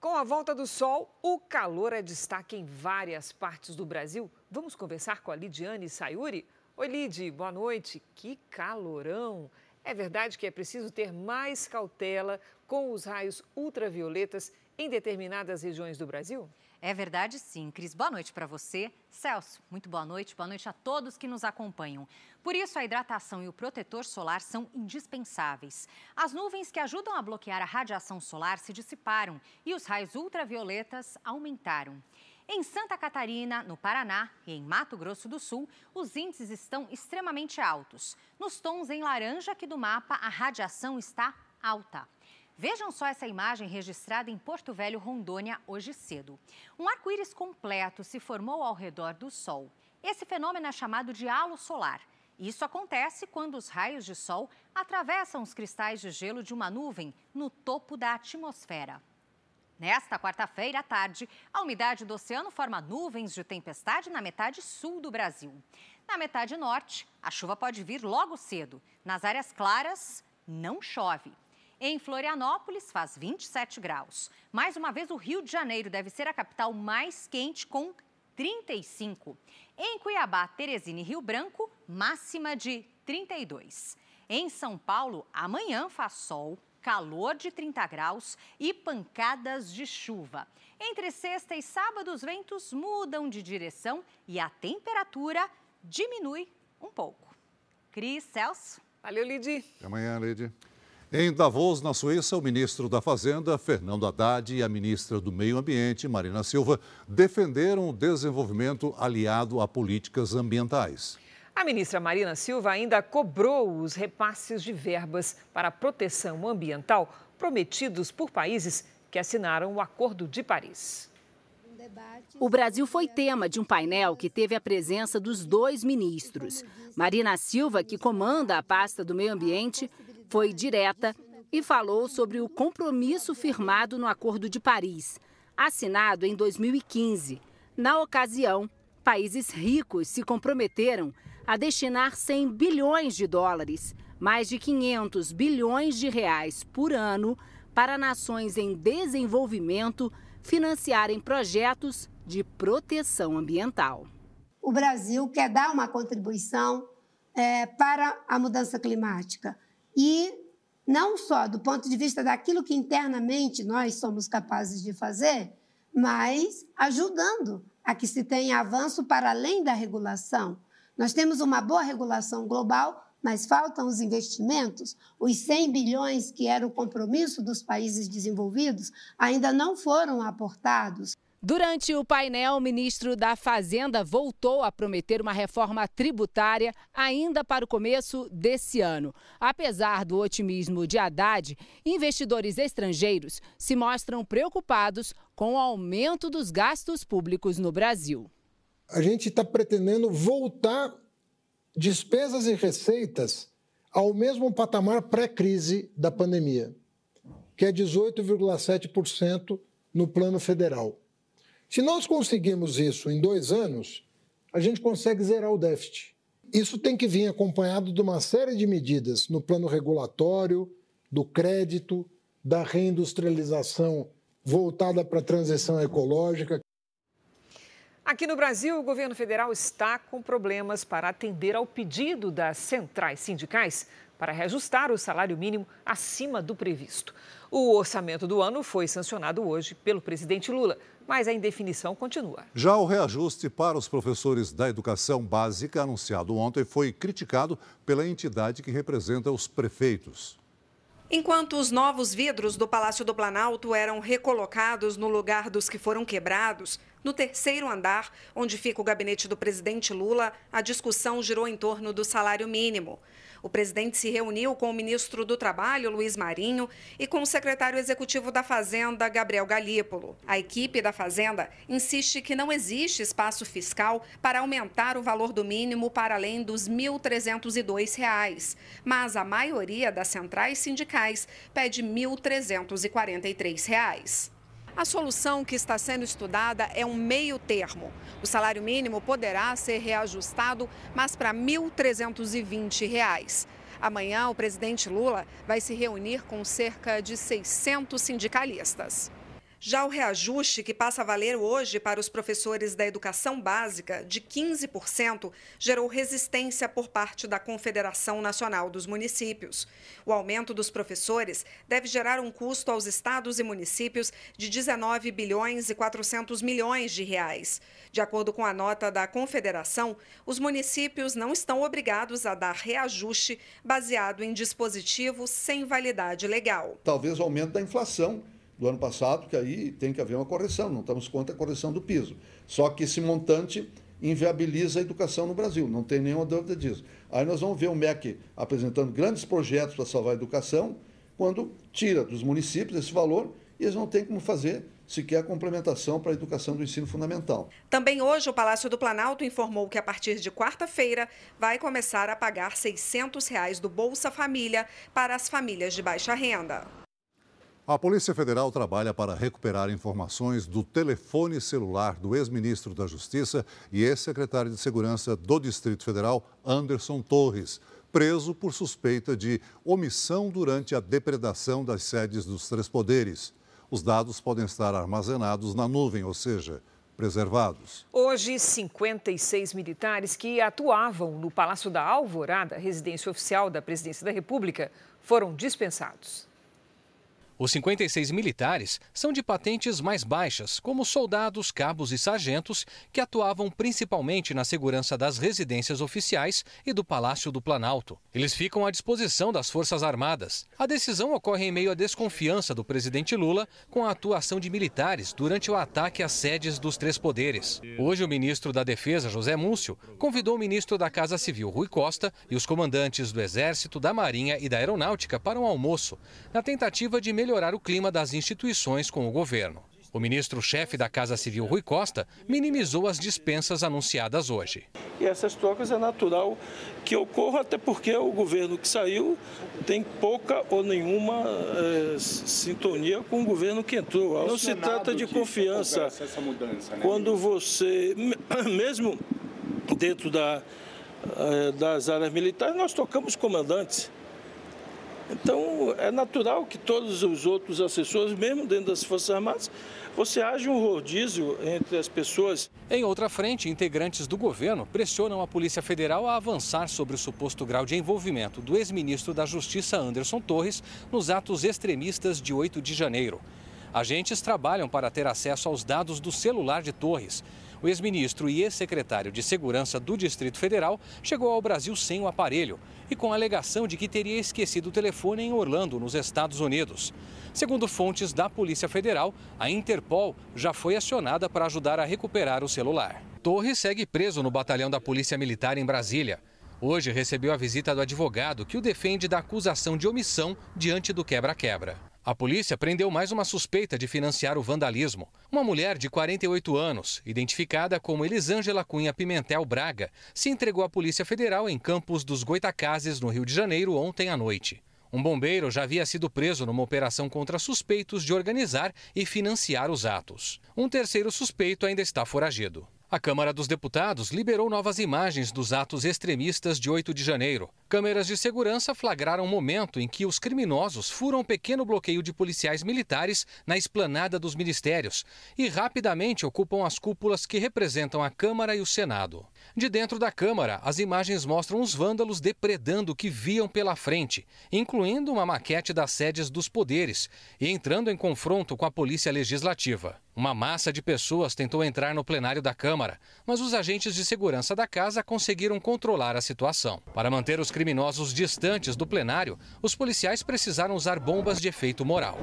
Com a volta do sol, o calor é destaque em várias partes do Brasil. Vamos conversar com a Lidiane Sayuri? Oi, Lid, boa noite. Que calorão! É verdade que é preciso ter mais cautela com os raios ultravioletas em determinadas regiões do Brasil? É verdade, sim. Cris, boa noite para você. Celso, muito boa noite. Boa noite a todos que nos acompanham. Por isso, a hidratação e o protetor solar são indispensáveis. As nuvens que ajudam a bloquear a radiação solar se dissiparam e os raios ultravioletas aumentaram. Em Santa Catarina, no Paraná e em Mato Grosso do Sul, os índices estão extremamente altos. Nos tons em laranja aqui do mapa, a radiação está alta. Vejam só essa imagem registrada em Porto Velho, Rondônia, hoje cedo. Um arco-íris completo se formou ao redor do Sol. Esse fenômeno é chamado de halo solar. Isso acontece quando os raios de Sol atravessam os cristais de gelo de uma nuvem no topo da atmosfera. Nesta quarta-feira à tarde, a umidade do oceano forma nuvens de tempestade na metade sul do Brasil. Na metade norte, a chuva pode vir logo cedo. Nas áreas claras, não chove. Em Florianópolis, faz 27 graus. Mais uma vez, o Rio de Janeiro deve ser a capital mais quente, com 35. Em Cuiabá, Teresina e Rio Branco, máxima de 32. Em São Paulo, amanhã faz sol, calor de 30 graus e pancadas de chuva. Entre sexta e sábado, os ventos mudam de direção e a temperatura diminui um pouco. Cris Celso. Valeu, Lidy. Até amanhã, Lidy. Em Davos, na Suíça, o ministro da Fazenda, Fernando Haddad, e a ministra do Meio Ambiente, Marina Silva, defenderam o desenvolvimento aliado a políticas ambientais. A ministra Marina Silva ainda cobrou os repasses de verbas para a proteção ambiental prometidos por países que assinaram o Acordo de Paris. O Brasil foi tema de um painel que teve a presença dos dois ministros. Marina Silva, que comanda a pasta do meio ambiente, foi direta e falou sobre o compromisso firmado no Acordo de Paris, assinado em 2015. Na ocasião, países ricos se comprometeram a destinar 100 bilhões de dólares, mais de 500 bilhões de reais por ano, para nações em desenvolvimento financiarem projetos de proteção ambiental. O Brasil quer dar uma contribuição é, para a mudança climática e não só do ponto de vista daquilo que internamente nós somos capazes de fazer, mas ajudando a que se tenha avanço para além da regulação. Nós temos uma boa regulação global, mas faltam os investimentos. Os 100 bilhões que era o compromisso dos países desenvolvidos ainda não foram aportados. Durante o painel, o ministro da Fazenda voltou a prometer uma reforma tributária ainda para o começo desse ano. Apesar do otimismo de Haddad, investidores estrangeiros se mostram preocupados com o aumento dos gastos públicos no Brasil. A gente está pretendendo voltar despesas e receitas ao mesmo patamar pré-crise da pandemia, que é 18,7% no plano federal. Se nós conseguirmos isso em dois anos, a gente consegue zerar o déficit. Isso tem que vir acompanhado de uma série de medidas no plano regulatório, do crédito, da reindustrialização voltada para a transição ecológica. Aqui no Brasil, o governo federal está com problemas para atender ao pedido das centrais sindicais para reajustar o salário mínimo acima do previsto. O orçamento do ano foi sancionado hoje pelo presidente Lula, mas a indefinição continua. Já o reajuste para os professores da educação básica, anunciado ontem, foi criticado pela entidade que representa os prefeitos. Enquanto os novos vidros do Palácio do Planalto eram recolocados no lugar dos que foram quebrados, no terceiro andar, onde fica o gabinete do presidente Lula, a discussão girou em torno do salário mínimo. O presidente se reuniu com o ministro do Trabalho, Luiz Marinho, e com o secretário executivo da Fazenda, Gabriel Galípolo. A equipe da Fazenda insiste que não existe espaço fiscal para aumentar o valor do mínimo para além dos R$ 1.302, mas a maioria das centrais sindicais pede R$ 1.343. A solução que está sendo estudada é um meio termo. O salário mínimo poderá ser reajustado, mas para R$ 1.320. Amanhã, o presidente Lula vai se reunir com cerca de 600 sindicalistas. Já o reajuste, que passa a valer hoje para os professores da educação básica, de 15%, gerou resistência por parte da Confederação Nacional dos Municípios. O aumento dos professores deve gerar um custo aos estados e municípios de 19 bilhões e 400 milhões de reais. De acordo com a nota da Confederação, os municípios não estão obrigados a dar reajuste baseado em dispositivo sem validade legal. Talvez o aumento da inflação do ano passado, que aí tem que haver uma correção, não estamos contra a correção do piso. Só que esse montante inviabiliza a educação no Brasil, não tem nenhuma dúvida disso. Aí nós vamos ver o MEC apresentando grandes projetos para salvar a educação, quando tira dos municípios esse valor e eles não têm como fazer sequer a complementação para a educação do ensino fundamental. Também hoje o Palácio do Planalto informou que a partir de quarta-feira vai começar a pagar 600 reais do Bolsa Família para as famílias de baixa renda. A Polícia Federal trabalha para recuperar informações do telefone celular do ex-ministro da Justiça e ex-secretário de Segurança do Distrito Federal, Anderson Torres, preso por suspeita de omissão durante a depredação das sedes dos três poderes. Os dados podem estar armazenados na nuvem, ou seja, preservados. Hoje, 56 militares que atuavam no Palácio da Alvorada, residência oficial da Presidência da República, foram dispensados. Os 56 militares são de patentes mais baixas, como soldados, cabos e sargentos, que atuavam principalmente na segurança das residências oficiais e do Palácio do Planalto. Eles ficam à disposição das Forças Armadas. A decisão ocorre em meio à desconfiança do presidente Lula com a atuação de militares durante o ataque às sedes dos três poderes. Hoje, o ministro da Defesa, José Múcio, convidou o ministro da Casa Civil, Rui Costa, e os comandantes do Exército, da Marinha e da Aeronáutica para um almoço, na tentativa de melhorar melhorar o clima das instituições com o governo. O ministro-chefe da Casa Civil, Rui Costa, minimizou as dispensas anunciadas hoje. E essas trocas é natural que ocorram, até porque o governo que saiu tem pouca ou nenhuma é, sintonia com o governo que entrou. Não se trata de confiança. Mudança, né? Quando você, <coughs> mesmo dentro da, é, das áreas militares, nós tocamos comandantes. Então, é natural que todos os outros assessores, mesmo dentro das Forças Armadas, você haja um rodízio entre as pessoas. Em outra frente, integrantes do governo pressionam a Polícia Federal a avançar sobre o suposto grau de envolvimento do ex-ministro da Justiça, Anderson Torres, nos atos extremistas de 8 de janeiro. Agentes trabalham para ter acesso aos dados do celular de Torres. O ex-ministro e ex-secretário de Segurança do Distrito Federal chegou ao Brasil sem o aparelho e com a alegação de que teria esquecido o telefone em Orlando, nos Estados Unidos. Segundo fontes da Polícia Federal, a Interpol já foi acionada para ajudar a recuperar o celular. Torres segue preso no batalhão da Polícia Militar em Brasília. Hoje recebeu a visita do advogado que o defende da acusação de omissão diante do quebra-quebra. A polícia prendeu mais uma suspeita de financiar o vandalismo. Uma mulher de 48 anos, identificada como Elisângela Cunha Pimentel Braga, se entregou à Polícia Federal em Campos dos Goitacazes, no Rio de Janeiro, ontem à noite. Um bombeiro já havia sido preso numa operação contra suspeitos de organizar e financiar os atos. Um terceiro suspeito ainda está foragido. A Câmara dos Deputados liberou novas imagens dos atos extremistas de 8 de janeiro. Câmeras de segurança flagraram o momento em que os criminosos furam um pequeno bloqueio de policiais militares na esplanada dos ministérios e rapidamente ocupam as cúpulas que representam a Câmara e o Senado. De dentro da Câmara, as imagens mostram os vândalos depredando o que viam pela frente, incluindo uma maquete das sedes dos poderes e entrando em confronto com a Polícia Legislativa. Uma massa de pessoas tentou entrar no plenário da Câmara, mas os agentes de segurança da casa conseguiram controlar a situação. Para manter os criminosos distantes do plenário, os policiais precisaram usar bombas de efeito moral.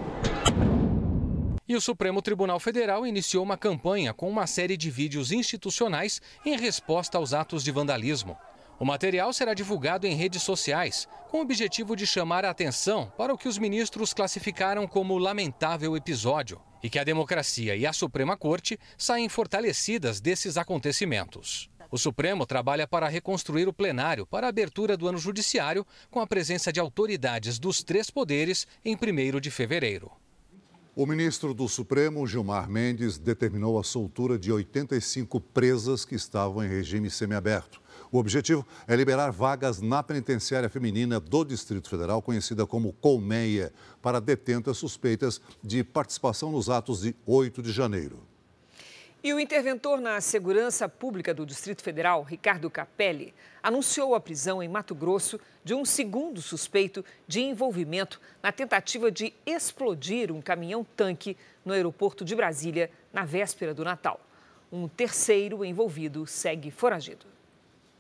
E o Supremo Tribunal Federal iniciou uma campanha com uma série de vídeos institucionais em resposta aos atos de vandalismo. O material será divulgado em redes sociais, com o objetivo de chamar a atenção para o que os ministros classificaram como lamentável episódio e que a democracia e a Suprema Corte saem fortalecidas desses acontecimentos. O Supremo trabalha para reconstruir o plenário para a abertura do ano judiciário, com a presença de autoridades dos três poderes em 1 de fevereiro. O ministro do Supremo, Gilmar Mendes, determinou a soltura de 85 presas que estavam em regime semiaberto. O objetivo é liberar vagas na penitenciária feminina do Distrito Federal, conhecida como Colmeia, para detentas suspeitas de participação nos atos de 8 de janeiro. E o interventor na Segurança Pública do Distrito Federal, Ricardo Capelli, anunciou a prisão em Mato Grosso de um segundo suspeito de envolvimento na tentativa de explodir um caminhão-tanque no aeroporto de Brasília na véspera do Natal. Um terceiro envolvido segue foragido.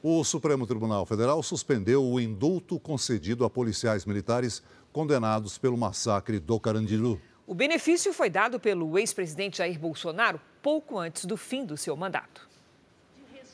O Supremo Tribunal Federal suspendeu o indulto concedido a policiais militares condenados pelo massacre do Carandiru. O benefício foi dado pelo ex-presidente Jair Bolsonaro pouco antes do fim do seu mandato.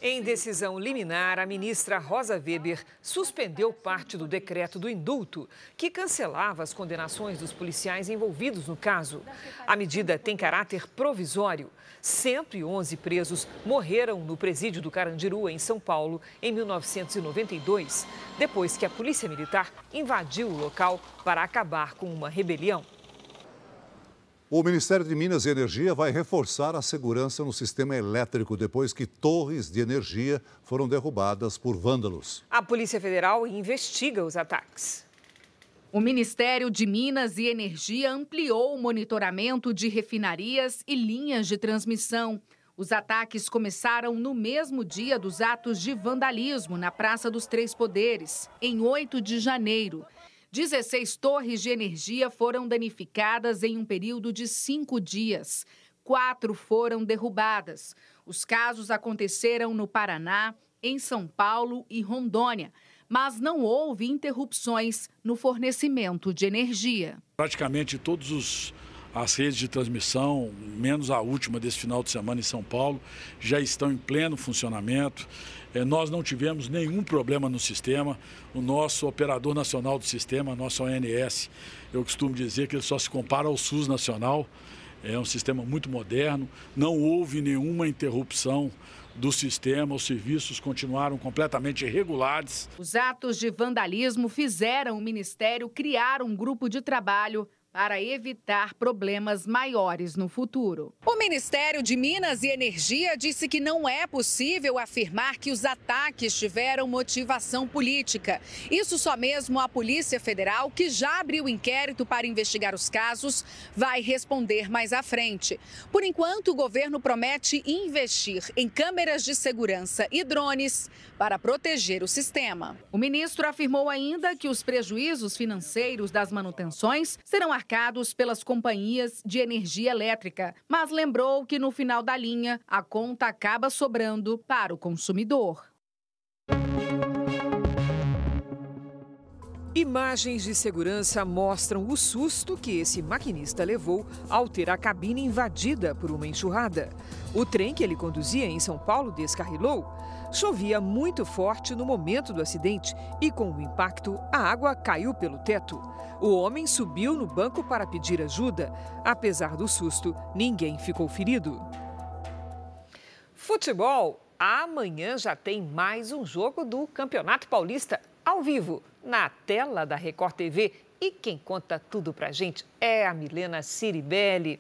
Em decisão liminar, a ministra Rosa Weber suspendeu parte do decreto do indulto, que cancelava as condenações dos policiais envolvidos no caso. A medida tem caráter provisório. 111 presos morreram no presídio do Carandiru, em São Paulo, em 1992, depois que a Polícia Militar invadiu o local para acabar com uma rebelião. O Ministério de Minas e Energia vai reforçar a segurança no sistema elétrico depois que torres de energia foram derrubadas por vândalos. A Polícia Federal investiga os ataques. O Ministério de Minas e Energia ampliou o monitoramento de refinarias e linhas de transmissão. Os ataques começaram no mesmo dia dos atos de vandalismo na Praça dos Três Poderes, em 8 de janeiro. 16 torres de energia foram danificadas em um período de cinco dias. Quatro foram derrubadas. Os casos aconteceram no Paraná, em São Paulo e Rondônia, mas não houve interrupções no fornecimento de energia. Praticamente todos os as redes de transmissão, menos a última desse final de semana em São Paulo, já estão em pleno funcionamento. É, nós não tivemos nenhum problema no sistema. O nosso operador nacional do sistema, nosso ONS, eu costumo dizer que ele só se compara ao SUS nacional. é um sistema muito moderno, não houve nenhuma interrupção do sistema, os serviços continuaram completamente regulares. Os atos de vandalismo fizeram o Ministério criar um grupo de trabalho para evitar problemas maiores no futuro. O Ministério de Minas e Energia disse que não é possível afirmar que os ataques tiveram motivação política. Isso só mesmo a Polícia Federal, que já abriu inquérito para investigar os casos, vai responder mais à frente. Por enquanto, o governo promete investir em câmeras de segurança e drones para proteger o sistema. O ministro afirmou ainda que os prejuízos financeiros das manutenções serão pelas companhias de energia elétrica, mas lembrou que no final da linha a conta acaba sobrando para o consumidor. Imagens de segurança mostram o susto que esse maquinista levou ao ter a cabine invadida por uma enxurrada. O trem que ele conduzia em São Paulo descarrilou. Chovia muito forte no momento do acidente e, com o impacto, a água caiu pelo teto. O homem subiu no banco para pedir ajuda. Apesar do susto, ninguém ficou ferido. Futebol. Amanhã já tem mais um jogo do Campeonato Paulista ao vivo, na tela da Record TV. E quem conta tudo pra gente é a Milena Ciribelli.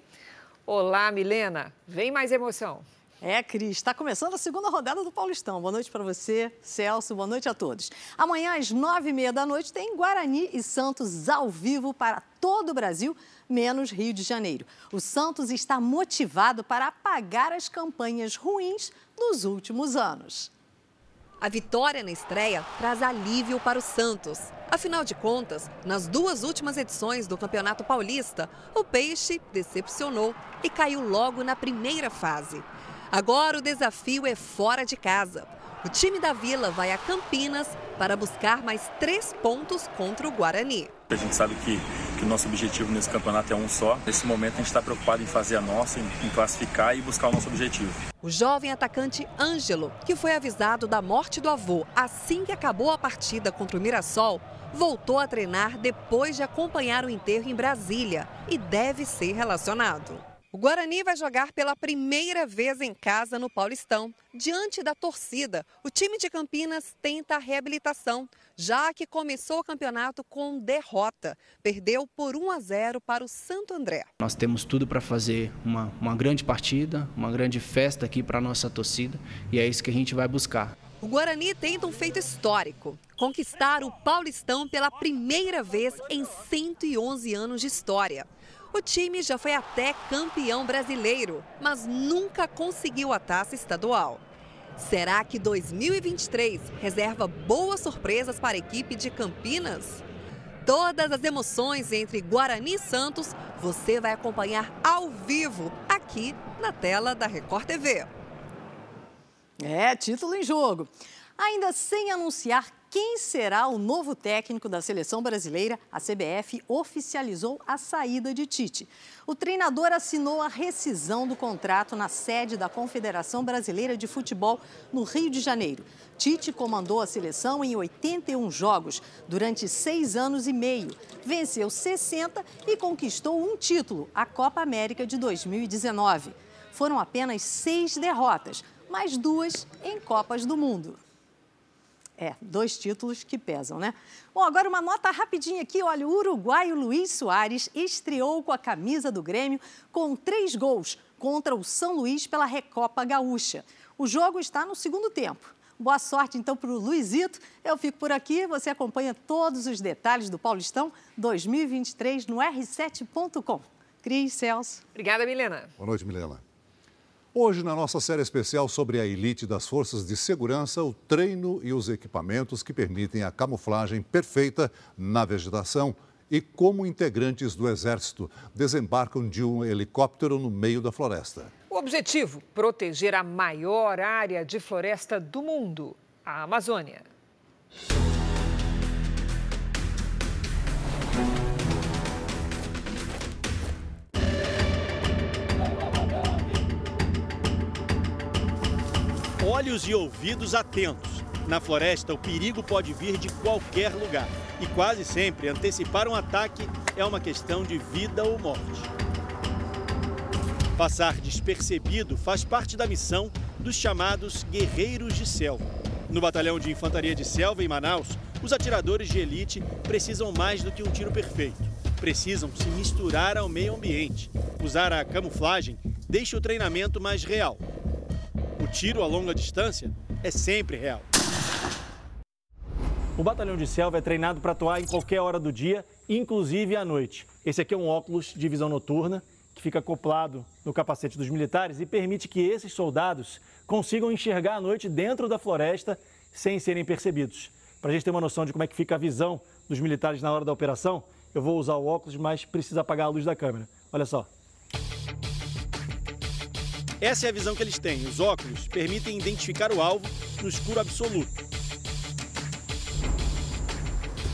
Olá, Milena. Vem mais emoção. É, Cris, está começando a segunda rodada do Paulistão. Boa noite para você, Celso, boa noite a todos. Amanhã, às nove e meia da noite, tem Guarani e Santos ao vivo para todo o Brasil, menos Rio de Janeiro. O Santos está motivado para apagar as campanhas ruins dos últimos anos. A vitória na estreia traz alívio para o Santos. Afinal de contas, nas duas últimas edições do Campeonato Paulista, o Peixe decepcionou e caiu logo na primeira fase. Agora o desafio é fora de casa. O time da Vila vai a Campinas para buscar mais três pontos contra o Guarani. A gente sabe que, que o nosso objetivo nesse campeonato é um só. Nesse momento a gente está preocupado em fazer a nossa, em, em classificar e buscar o nosso objetivo. O jovem atacante Ângelo, que foi avisado da morte do avô assim que acabou a partida contra o Mirassol, voltou a treinar depois de acompanhar o enterro em Brasília e deve ser relacionado. O Guarani vai jogar pela primeira vez em casa no Paulistão. Diante da torcida, o time de Campinas tenta a reabilitação, já que começou o campeonato com derrota. Perdeu por 1 a 0 para o Santo André. Nós temos tudo para fazer uma, uma grande partida, uma grande festa aqui para a nossa torcida e é isso que a gente vai buscar. O Guarani tenta um feito histórico: conquistar o Paulistão pela primeira vez em 111 anos de história. O time já foi até campeão brasileiro, mas nunca conseguiu a taça estadual. Será que 2023 reserva boas surpresas para a equipe de Campinas? Todas as emoções entre Guarani e Santos você vai acompanhar ao vivo aqui na tela da Record TV. É, título em jogo. Ainda sem anunciar quem será o novo técnico da seleção brasileira, a CBF oficializou a saída de Tite. O treinador assinou a rescisão do contrato na sede da Confederação Brasileira de Futebol, no Rio de Janeiro. Tite comandou a seleção em 81 jogos durante seis anos e meio. Venceu 60 e conquistou um título, a Copa América de 2019. Foram apenas seis derrotas, mais duas em Copas do Mundo. É, dois títulos que pesam, né? Bom, agora uma nota rapidinha aqui. Olha, o uruguaio Luiz Soares estreou com a camisa do Grêmio com três gols contra o São Luís pela Recopa Gaúcha. O jogo está no segundo tempo. Boa sorte, então, para o Luizito. Eu fico por aqui. Você acompanha todos os detalhes do Paulistão 2023 no r7.com. Cris, Celso. Obrigada, Milena. Boa noite, Milena. Hoje, na nossa série especial sobre a elite das forças de segurança, o treino e os equipamentos que permitem a camuflagem perfeita na vegetação e como integrantes do Exército desembarcam de um helicóptero no meio da floresta. O objetivo: proteger a maior área de floresta do mundo, a Amazônia. Olhos e ouvidos atentos. Na floresta, o perigo pode vir de qualquer lugar e quase sempre antecipar um ataque é uma questão de vida ou morte. Passar despercebido faz parte da missão dos chamados Guerreiros de Selva. No Batalhão de Infantaria de Selva, em Manaus, os atiradores de elite precisam mais do que um tiro perfeito. Precisam se misturar ao meio ambiente. Usar a camuflagem deixa o treinamento mais real. Tiro a longa distância é sempre real. O batalhão de selva é treinado para atuar em qualquer hora do dia, inclusive à noite. Esse aqui é um óculos de visão noturna que fica acoplado no capacete dos militares e permite que esses soldados consigam enxergar à noite dentro da floresta sem serem percebidos. Para a gente ter uma noção de como é que fica a visão dos militares na hora da operação, eu vou usar o óculos, mas precisa apagar a luz da câmera. Olha só. Essa é a visão que eles têm. Os óculos permitem identificar o alvo no escuro absoluto.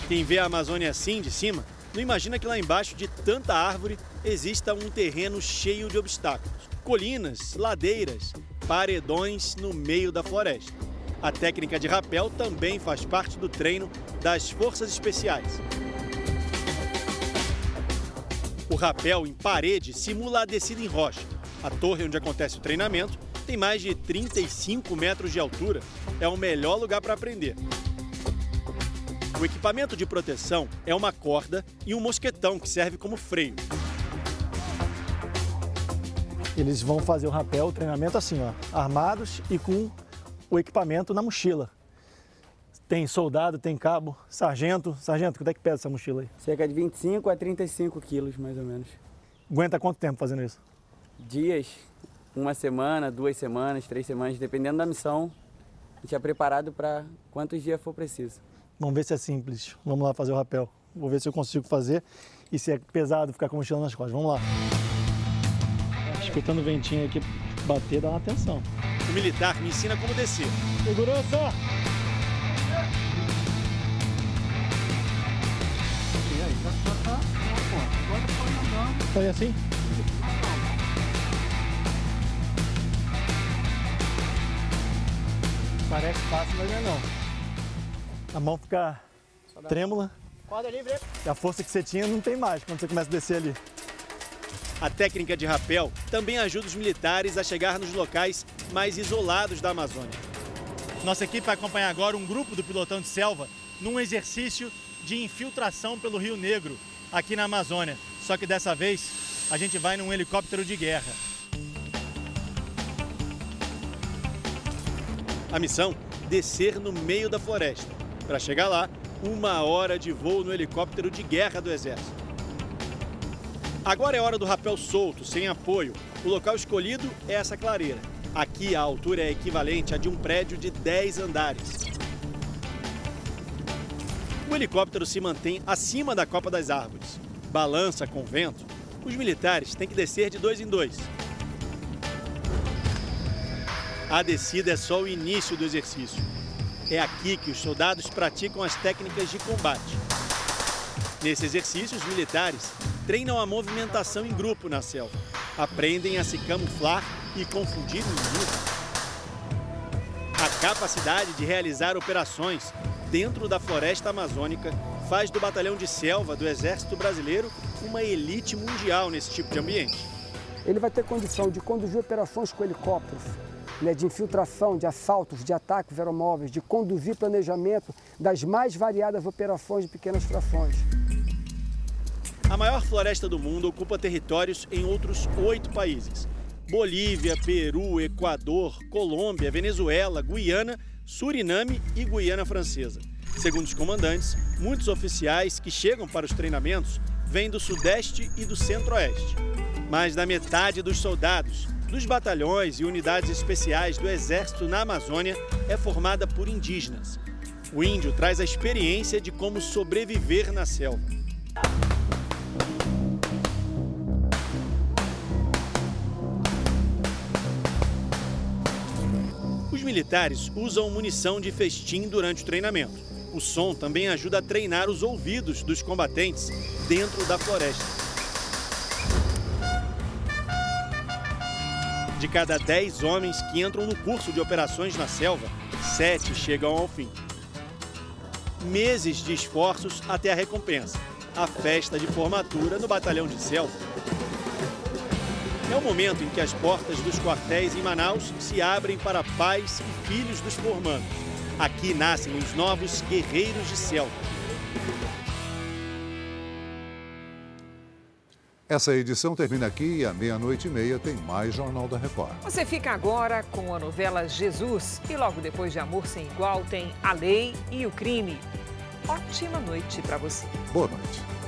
Quem vê a Amazônia assim, de cima, não imagina que lá embaixo de tanta árvore exista um terreno cheio de obstáculos. Colinas, ladeiras, paredões no meio da floresta. A técnica de rapel também faz parte do treino das forças especiais. O rapel em parede simula a descida em rocha. A torre onde acontece o treinamento tem mais de 35 metros de altura. É o melhor lugar para aprender. O equipamento de proteção é uma corda e um mosquetão que serve como freio. Eles vão fazer o rapel, o treinamento assim, ó, armados e com o equipamento na mochila. Tem soldado, tem cabo, sargento. Sargento, quanto é que pesa essa mochila aí? Cerca de 25 a 35 quilos, mais ou menos. Aguenta quanto tempo fazendo isso? Dias, uma semana, duas semanas, três semanas, dependendo da missão. A gente é preparado para quantos dias for preciso. Vamos ver se é simples. Vamos lá fazer o rapel. Vou ver se eu consigo fazer e se é pesado ficar com a mochila nas costas. Vamos lá. Escutando o ventinho aqui bater, dá uma atenção. O militar me ensina como descer. Segurança! E aí, tá, Agora foi Foi assim? Parece fácil, mas não é não a mão fica trêmula. livre. E a força que você tinha não tem mais quando você começa a descer ali. A técnica de rapel também ajuda os militares a chegar nos locais mais isolados da Amazônia. Nossa equipe vai acompanhar agora um grupo do pilotão de selva num exercício de infiltração pelo Rio Negro, aqui na Amazônia. Só que dessa vez a gente vai num helicóptero de guerra. A missão: descer no meio da floresta. Para chegar lá, uma hora de voo no helicóptero de guerra do Exército. Agora é hora do rapel solto, sem apoio. O local escolhido é essa clareira. Aqui a altura é equivalente a de um prédio de 10 andares. O helicóptero se mantém acima da copa das árvores. Balança com vento. Os militares têm que descer de dois em dois. A descida é só o início do exercício. É aqui que os soldados praticam as técnicas de combate. Nesse exercício, os militares treinam a movimentação em grupo na selva, aprendem a se camuflar e confundir o inimigo. A capacidade de realizar operações dentro da floresta amazônica faz do batalhão de selva do Exército Brasileiro uma elite mundial nesse tipo de ambiente. Ele vai ter condição de conduzir operações com helicópteros, né, de infiltração, de assaltos, de ataques aeromóveis, de conduzir planejamento das mais variadas operações de pequenas frações. A maior floresta do mundo ocupa territórios em outros oito países: Bolívia, Peru, Equador, Colômbia, Venezuela, Guiana, Suriname e Guiana Francesa. Segundo os comandantes, muitos oficiais que chegam para os treinamentos vêm do Sudeste e do Centro-Oeste. Mais da metade dos soldados dos batalhões e unidades especiais do Exército na Amazônia é formada por indígenas. O índio traz a experiência de como sobreviver na selva. Os militares usam munição de festim durante o treinamento. O som também ajuda a treinar os ouvidos dos combatentes dentro da floresta. De cada 10 homens que entram no curso de operações na selva, 7 chegam ao fim. Meses de esforços até a recompensa, a festa de formatura no batalhão de selva. É o momento em que as portas dos quartéis em Manaus se abrem para pais e filhos dos formandos. Aqui nascem os novos guerreiros de Celta. Essa edição termina aqui e à meia-noite e meia tem mais Jornal da Record. Você fica agora com a novela Jesus e logo depois de Amor Sem Igual tem A Lei e o Crime. Ótima noite para você. Boa noite.